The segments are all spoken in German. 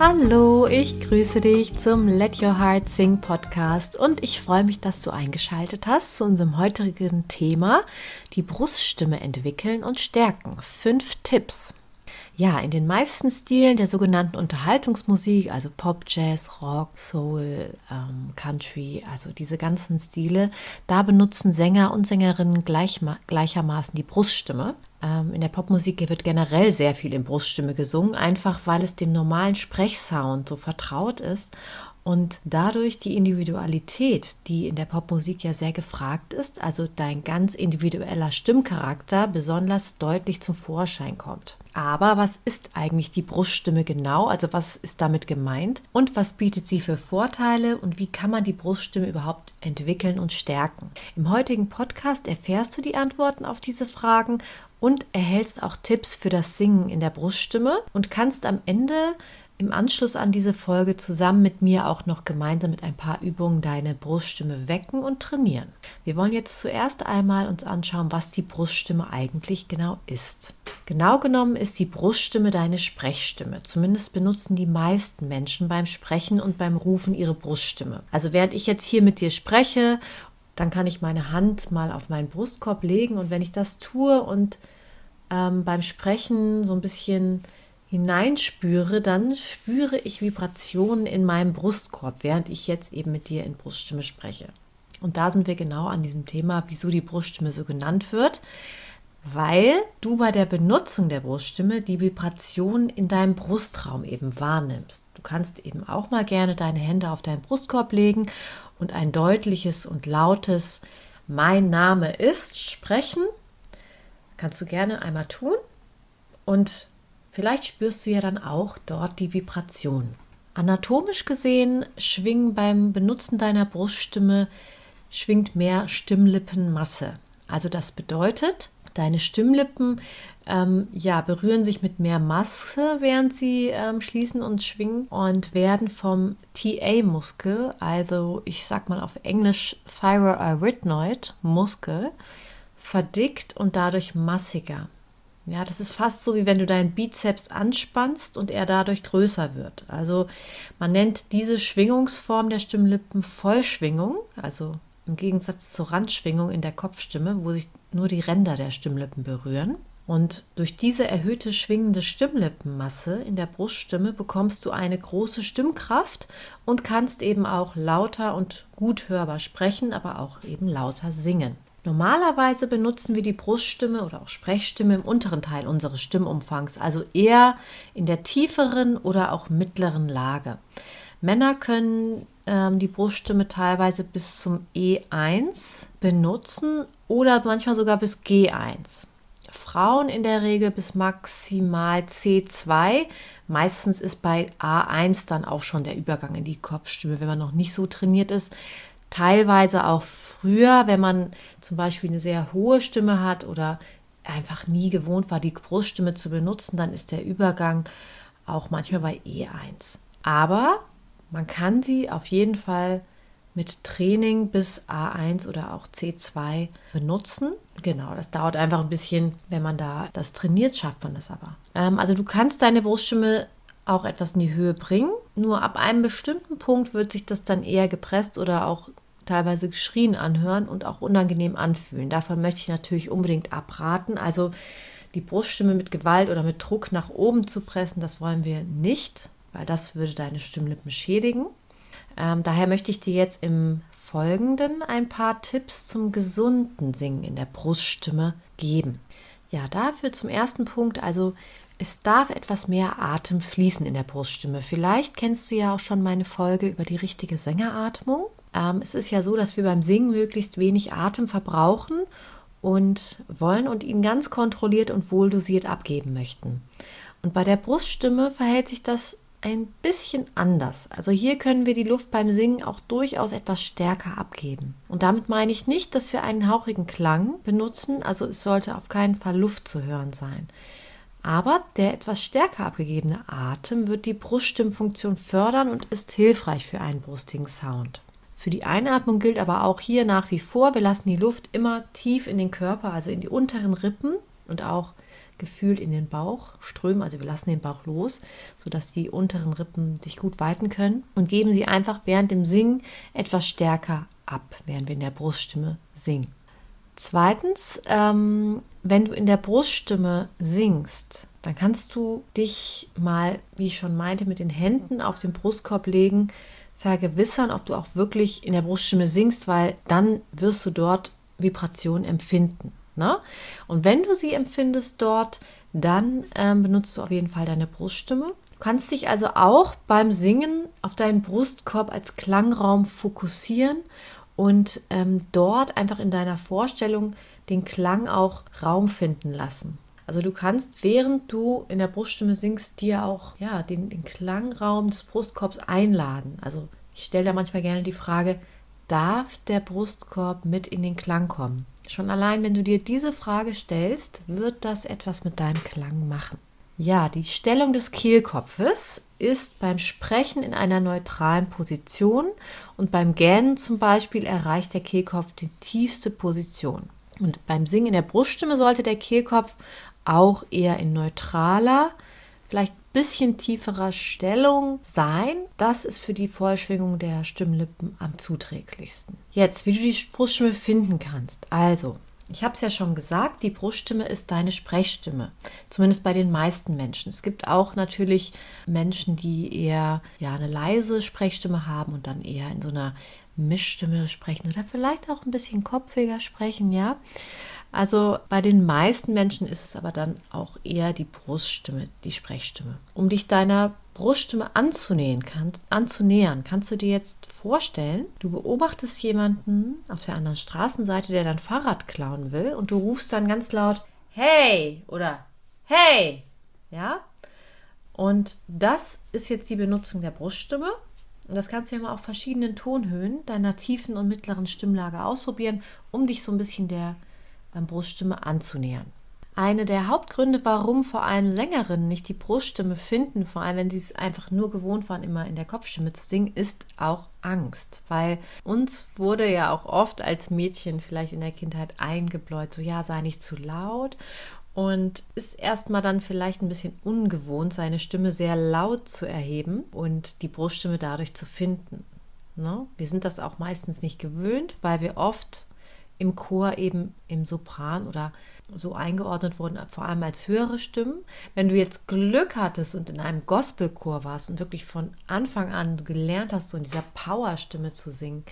Hallo, ich grüße dich zum Let Your Heart Sing Podcast und ich freue mich, dass du eingeschaltet hast zu unserem heutigen Thema, die Bruststimme entwickeln und stärken. Fünf Tipps. Ja, in den meisten Stilen der sogenannten Unterhaltungsmusik, also Pop, Jazz, Rock, Soul, ähm, Country, also diese ganzen Stile, da benutzen Sänger und Sängerinnen gleich, gleichermaßen die Bruststimme. Ähm, in der Popmusik wird generell sehr viel in Bruststimme gesungen, einfach weil es dem normalen Sprechsound so vertraut ist und dadurch die Individualität, die in der Popmusik ja sehr gefragt ist, also dein ganz individueller Stimmcharakter besonders deutlich zum Vorschein kommt. Aber was ist eigentlich die Bruststimme genau? Also was ist damit gemeint? Und was bietet sie für Vorteile? Und wie kann man die Bruststimme überhaupt entwickeln und stärken? Im heutigen Podcast erfährst du die Antworten auf diese Fragen und erhältst auch Tipps für das Singen in der Bruststimme und kannst am Ende im Anschluss an diese Folge zusammen mit mir auch noch gemeinsam mit ein paar Übungen deine Bruststimme wecken und trainieren. Wir wollen jetzt zuerst einmal uns anschauen, was die Bruststimme eigentlich genau ist. Genau genommen ist die Bruststimme deine Sprechstimme. Zumindest benutzen die meisten Menschen beim Sprechen und beim Rufen ihre Bruststimme. Also während ich jetzt hier mit dir spreche, dann kann ich meine Hand mal auf meinen Brustkorb legen und wenn ich das tue und ähm, beim Sprechen so ein bisschen hineinspüre, dann spüre ich Vibrationen in meinem Brustkorb, während ich jetzt eben mit dir in Bruststimme spreche. Und da sind wir genau an diesem Thema, wieso die Bruststimme so genannt wird, weil du bei der Benutzung der Bruststimme die Vibration in deinem Brustraum eben wahrnimmst. Du kannst eben auch mal gerne deine Hände auf deinen Brustkorb legen und ein deutliches und lautes Mein Name ist sprechen. Kannst du gerne einmal tun und Vielleicht spürst du ja dann auch dort die Vibration. Anatomisch gesehen schwingen beim Benutzen deiner Bruststimme schwingt mehr Stimmlippenmasse. Also das bedeutet, deine Stimmlippen ähm, ja, berühren sich mit mehr Masse, während sie ähm, schließen und schwingen und werden vom TA-Muskel, also ich sag mal auf Englisch Thyroarytenoid Muskel, verdickt und dadurch massiger. Ja, das ist fast so, wie wenn du deinen Bizeps anspannst und er dadurch größer wird. Also man nennt diese Schwingungsform der Stimmlippen Vollschwingung, also im Gegensatz zur Randschwingung in der Kopfstimme, wo sich nur die Ränder der Stimmlippen berühren. Und durch diese erhöhte schwingende Stimmlippenmasse in der Bruststimme bekommst du eine große Stimmkraft und kannst eben auch lauter und gut hörbar sprechen, aber auch eben lauter singen. Normalerweise benutzen wir die Bruststimme oder auch Sprechstimme im unteren Teil unseres Stimmumfangs, also eher in der tieferen oder auch mittleren Lage. Männer können ähm, die Bruststimme teilweise bis zum E1 benutzen oder manchmal sogar bis G1. Frauen in der Regel bis maximal C2. Meistens ist bei A1 dann auch schon der Übergang in die Kopfstimme, wenn man noch nicht so trainiert ist teilweise auch früher, wenn man zum Beispiel eine sehr hohe Stimme hat oder einfach nie gewohnt war, die Bruststimme zu benutzen, dann ist der Übergang auch manchmal bei E1. Aber man kann sie auf jeden Fall mit Training bis A1 oder auch C2 benutzen. Genau, das dauert einfach ein bisschen, wenn man da das trainiert, schafft man das aber. Ähm, also du kannst deine Bruststimme auch etwas in die Höhe bringen. Nur ab einem bestimmten Punkt wird sich das dann eher gepresst oder auch teilweise geschrien anhören und auch unangenehm anfühlen. Davon möchte ich natürlich unbedingt abraten. Also die Bruststimme mit Gewalt oder mit Druck nach oben zu pressen, das wollen wir nicht, weil das würde deine Stimmlippen schädigen. Ähm, daher möchte ich dir jetzt im Folgenden ein paar Tipps zum gesunden Singen in der Bruststimme geben. Ja, dafür zum ersten Punkt, also es darf etwas mehr Atem fließen in der Bruststimme. Vielleicht kennst du ja auch schon meine Folge über die richtige Sängeratmung. Ähm, es ist ja so, dass wir beim Singen möglichst wenig Atem verbrauchen und wollen und ihn ganz kontrolliert und wohldosiert abgeben möchten. Und bei der Bruststimme verhält sich das ein bisschen anders. Also hier können wir die Luft beim Singen auch durchaus etwas stärker abgeben. Und damit meine ich nicht, dass wir einen hauchigen Klang benutzen, also es sollte auf keinen Fall Luft zu hören sein. Aber der etwas stärker abgegebene Atem wird die Bruststimmfunktion fördern und ist hilfreich für einen brustigen Sound. Für die Einatmung gilt aber auch hier nach wie vor, wir lassen die Luft immer tief in den Körper, also in die unteren Rippen und auch gefühlt in den Bauch strömen. Also wir lassen den Bauch los, sodass die unteren Rippen sich gut weiten können und geben sie einfach während dem Singen etwas stärker ab, während wir in der Bruststimme singen. Zweitens, ähm, wenn du in der Bruststimme singst, dann kannst du dich mal, wie ich schon meinte, mit den Händen auf den Brustkorb legen, vergewissern, ob du auch wirklich in der Bruststimme singst, weil dann wirst du dort Vibrationen empfinden. Ne? Und wenn du sie empfindest dort, dann ähm, benutzt du auf jeden Fall deine Bruststimme. Du kannst dich also auch beim Singen auf deinen Brustkorb als Klangraum fokussieren und ähm, dort einfach in deiner Vorstellung den Klang auch Raum finden lassen. Also du kannst, während du in der Bruststimme singst, dir auch ja, den, den Klangraum des Brustkorbs einladen. Also ich stelle da manchmal gerne die Frage, darf der Brustkorb mit in den Klang kommen? Schon allein, wenn du dir diese Frage stellst, wird das etwas mit deinem Klang machen. Ja, die Stellung des Kehlkopfes ist beim Sprechen in einer neutralen Position und beim Gähnen zum Beispiel erreicht der Kehlkopf die tiefste Position. Und beim Singen in der Bruststimme sollte der Kehlkopf auch eher in neutraler, vielleicht ein bisschen tieferer Stellung sein. Das ist für die Vollschwingung der Stimmlippen am zuträglichsten. Jetzt, wie du die Bruststimme finden kannst. Also, ich habe es ja schon gesagt, die Bruststimme ist deine Sprechstimme. Zumindest bei den meisten Menschen. Es gibt auch natürlich Menschen, die eher ja eine leise Sprechstimme haben und dann eher in so einer Mischstimme sprechen oder vielleicht auch ein bisschen kopfiger sprechen, ja. Also bei den meisten Menschen ist es aber dann auch eher die Bruststimme, die Sprechstimme. Um dich deiner Bruststimme anzunähern, kannst, anzunähern, kannst du dir jetzt vorstellen, du beobachtest jemanden auf der anderen Straßenseite, der dein Fahrrad klauen will und du rufst dann ganz laut Hey oder Hey, ja? Und das ist jetzt die Benutzung der Bruststimme. Und das kannst du ja mal auf verschiedenen Tonhöhen deiner tiefen und mittleren Stimmlage ausprobieren, um dich so ein bisschen der beim Bruststimme anzunähern. Eine der Hauptgründe, warum vor allem Sängerinnen nicht die Bruststimme finden, vor allem wenn sie es einfach nur gewohnt waren, immer in der Kopfstimme zu singen, ist auch Angst. Weil uns wurde ja auch oft als Mädchen vielleicht in der Kindheit eingebläut, so ja, sei nicht zu laut. Und ist erstmal dann vielleicht ein bisschen ungewohnt, seine Stimme sehr laut zu erheben und die Bruststimme dadurch zu finden. Ne? Wir sind das auch meistens nicht gewöhnt, weil wir oft im Chor eben im Sopran oder so eingeordnet wurden, vor allem als höhere Stimmen. Wenn du jetzt Glück hattest und in einem Gospelchor warst und wirklich von Anfang an gelernt hast, so in dieser Powerstimme zu singen,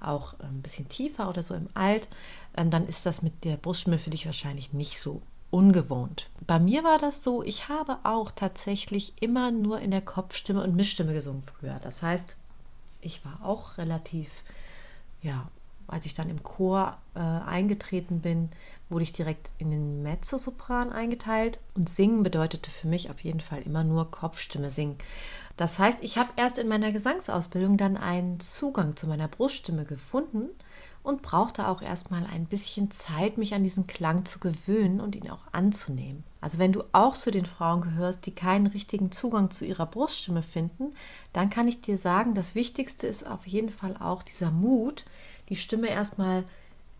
auch ein bisschen tiefer oder so im Alt, ähm, dann ist das mit der Bruststimme für dich wahrscheinlich nicht so ungewohnt. Bei mir war das so, ich habe auch tatsächlich immer nur in der Kopfstimme und Mischstimme gesungen früher. Das heißt, ich war auch relativ ja, als ich dann im Chor äh, eingetreten bin, wurde ich direkt in den Mezzosopran eingeteilt. Und singen bedeutete für mich auf jeden Fall immer nur Kopfstimme singen. Das heißt, ich habe erst in meiner Gesangsausbildung dann einen Zugang zu meiner Bruststimme gefunden und brauchte auch erstmal ein bisschen Zeit, mich an diesen Klang zu gewöhnen und ihn auch anzunehmen. Also wenn du auch zu den Frauen gehörst, die keinen richtigen Zugang zu ihrer Bruststimme finden, dann kann ich dir sagen, das Wichtigste ist auf jeden Fall auch dieser Mut, die Stimme erstmal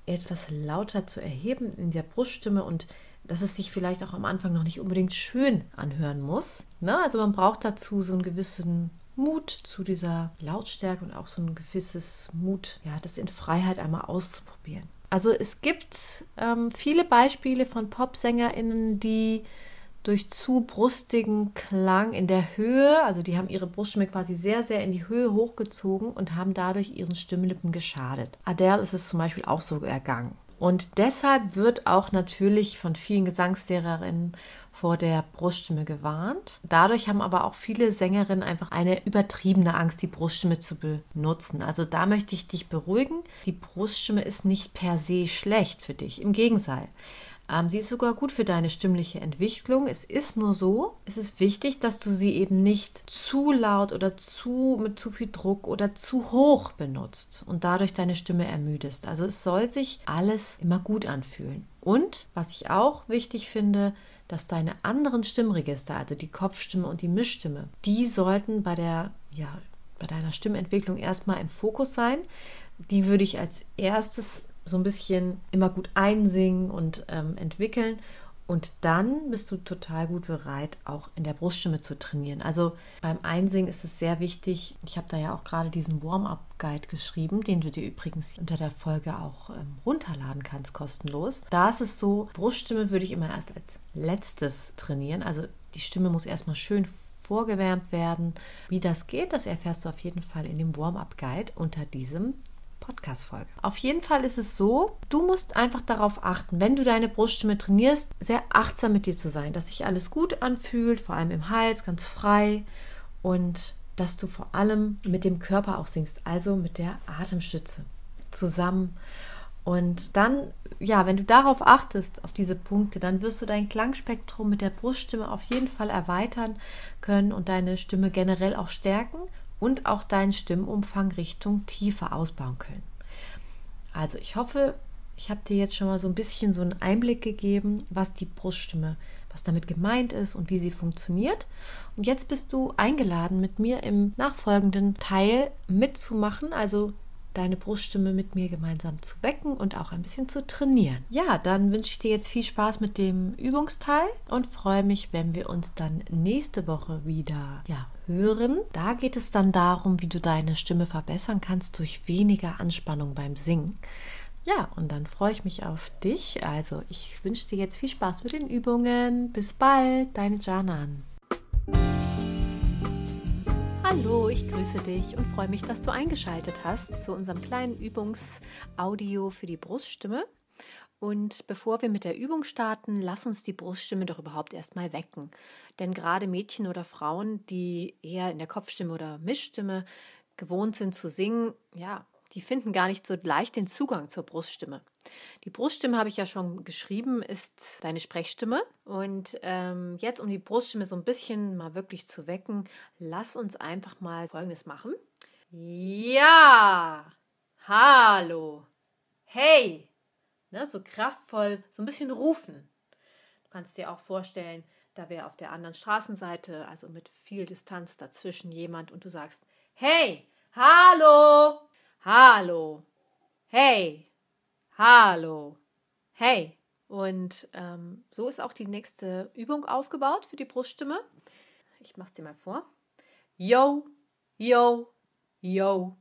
etwas lauter zu erheben in der Bruststimme und dass es sich vielleicht auch am Anfang noch nicht unbedingt schön anhören muss. Ne? Also man braucht dazu so einen gewissen Mut zu dieser Lautstärke und auch so ein gewisses Mut, ja, das in Freiheit einmal auszuprobieren. Also es gibt ähm, viele Beispiele von PopsängerInnen, die durch zu brustigen Klang in der Höhe, also die haben ihre Bruststimme quasi sehr, sehr in die Höhe hochgezogen und haben dadurch ihren Stimmlippen geschadet. Adele ist es zum Beispiel auch so ergangen. Und deshalb wird auch natürlich von vielen Gesangslehrerinnen vor der Bruststimme gewarnt. Dadurch haben aber auch viele Sängerinnen einfach eine übertriebene Angst, die Bruststimme zu benutzen. Also da möchte ich dich beruhigen. Die Bruststimme ist nicht per se schlecht für dich. Im Gegenteil. Ähm, sie ist sogar gut für deine stimmliche Entwicklung. Es ist nur so, es ist wichtig, dass du sie eben nicht zu laut oder zu mit zu viel Druck oder zu hoch benutzt und dadurch deine Stimme ermüdest. Also es soll sich alles immer gut anfühlen. Und was ich auch wichtig finde, dass deine anderen Stimmregister, also die Kopfstimme und die Mischstimme, die sollten bei der ja, bei deiner Stimmentwicklung erstmal im Fokus sein. Die würde ich als erstes so ein bisschen immer gut einsingen und ähm, entwickeln. Und dann bist du total gut bereit, auch in der Bruststimme zu trainieren. Also beim Einsingen ist es sehr wichtig. Ich habe da ja auch gerade diesen Warm-up-Guide geschrieben, den du dir übrigens unter der Folge auch ähm, runterladen kannst, kostenlos. Da ist es so, Bruststimme würde ich immer erst als letztes trainieren. Also die Stimme muss erstmal schön vorgewärmt werden. Wie das geht, das erfährst du auf jeden Fall in dem Warm-up-Guide unter diesem Podcast-Folge. Auf jeden Fall ist es so, du musst einfach darauf achten, wenn du deine Bruststimme trainierst, sehr achtsam mit dir zu sein, dass sich alles gut anfühlt, vor allem im Hals, ganz frei und dass du vor allem mit dem Körper auch singst, also mit der Atemstütze zusammen. Und dann, ja, wenn du darauf achtest, auf diese Punkte, dann wirst du dein Klangspektrum mit der Bruststimme auf jeden Fall erweitern können und deine Stimme generell auch stärken und auch deinen Stimmumfang Richtung Tiefe ausbauen können. Also ich hoffe, ich habe dir jetzt schon mal so ein bisschen so einen Einblick gegeben, was die Bruststimme, was damit gemeint ist und wie sie funktioniert. Und jetzt bist du eingeladen, mit mir im nachfolgenden Teil mitzumachen, also deine Bruststimme mit mir gemeinsam zu wecken und auch ein bisschen zu trainieren. Ja, dann wünsche ich dir jetzt viel Spaß mit dem Übungsteil und freue mich, wenn wir uns dann nächste Woche wieder ja, hören. Da geht es dann darum, wie du deine Stimme verbessern kannst durch weniger Anspannung beim Singen. Ja, und dann freue ich mich auf dich. Also, ich wünsche dir jetzt viel Spaß mit den Übungen. Bis bald, deine Janan. Hallo, ich grüße dich und freue mich, dass du eingeschaltet hast zu unserem kleinen Übungsaudio für die Bruststimme. Und bevor wir mit der Übung starten, lass uns die Bruststimme doch überhaupt erstmal wecken. Denn gerade Mädchen oder Frauen, die eher in der Kopfstimme oder Mischstimme gewohnt sind zu singen, ja, die finden gar nicht so leicht den Zugang zur Bruststimme. Die Bruststimme habe ich ja schon geschrieben, ist deine Sprechstimme. Und ähm, jetzt, um die Bruststimme so ein bisschen mal wirklich zu wecken, lass uns einfach mal Folgendes machen. Ja, hallo, hey, ne, so kraftvoll, so ein bisschen rufen. Du kannst dir auch vorstellen, da wäre auf der anderen Straßenseite, also mit viel Distanz dazwischen jemand und du sagst, hey, hallo, hallo, hey, hallo, hey. Und ähm, so ist auch die nächste Übung aufgebaut für die Bruststimme. Ich mache es dir mal vor. Yo, yo, yo.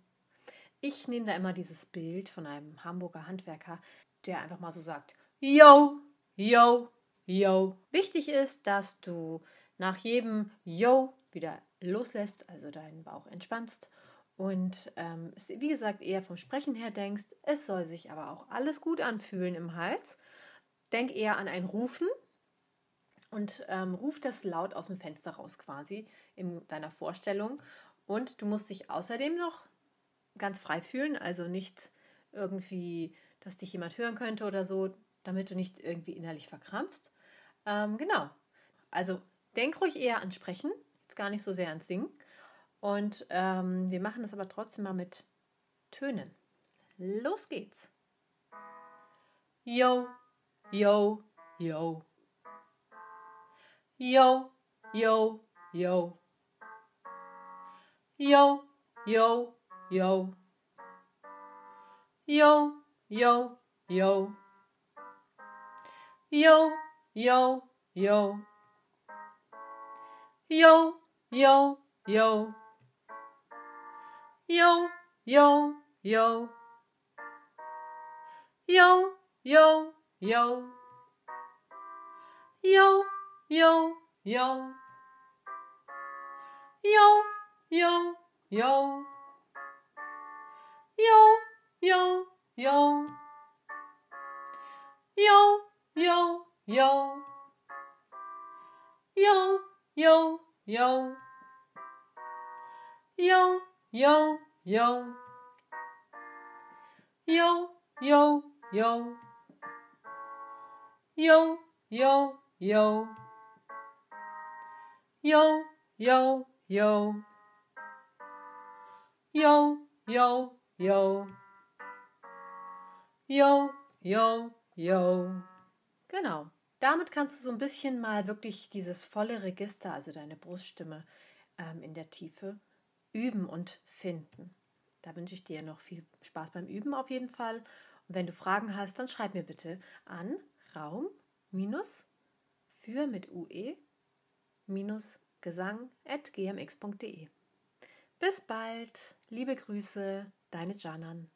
Ich nehme da immer dieses Bild von einem Hamburger Handwerker, der einfach mal so sagt, yo, yo, yo. Wichtig ist, dass du nach jedem yo wieder loslässt, also deinen Bauch entspannst und ähm, wie gesagt eher vom Sprechen her denkst, es soll sich aber auch alles gut anfühlen im Hals. Denk eher an ein Rufen und ähm, ruf das laut aus dem Fenster raus quasi in deiner Vorstellung. Und du musst dich außerdem noch ganz frei fühlen, also nicht irgendwie, dass dich jemand hören könnte oder so, damit du nicht irgendwie innerlich verkrampfst. Ähm, genau. Also denk ruhig eher an Sprechen, jetzt gar nicht so sehr ans Singen. Und ähm, wir machen das aber trotzdem mal mit Tönen. Los geht's. Yo, yo, yo. Yo, yo, yo. Yo, yo, yo. Yo, yo, yo. Yo, yo, yo. Yo, yo, yo yo, yo, yo. Yo, yo, yo. Yo, yo, yo. Yo, yo, yo. Yo, yo, yo. Yo, yo, yo. Yo, yo, yo. Yo, yo, yo. Yo, yo, yo. Yo, yo, yo. Yo, yo, yo. Yo, yo, yo. Yo, yo, yo. Genau. Damit kannst du so ein bisschen mal wirklich dieses volle Register, also deine Bruststimme ähm, in der Tiefe, üben und finden. Da wünsche ich dir noch viel Spaß beim Üben auf jeden Fall. Und wenn du Fragen hast, dann schreib mir bitte an raum für mit ue minus gesang.gmx.de. Bis bald, liebe Grüße, deine Janan.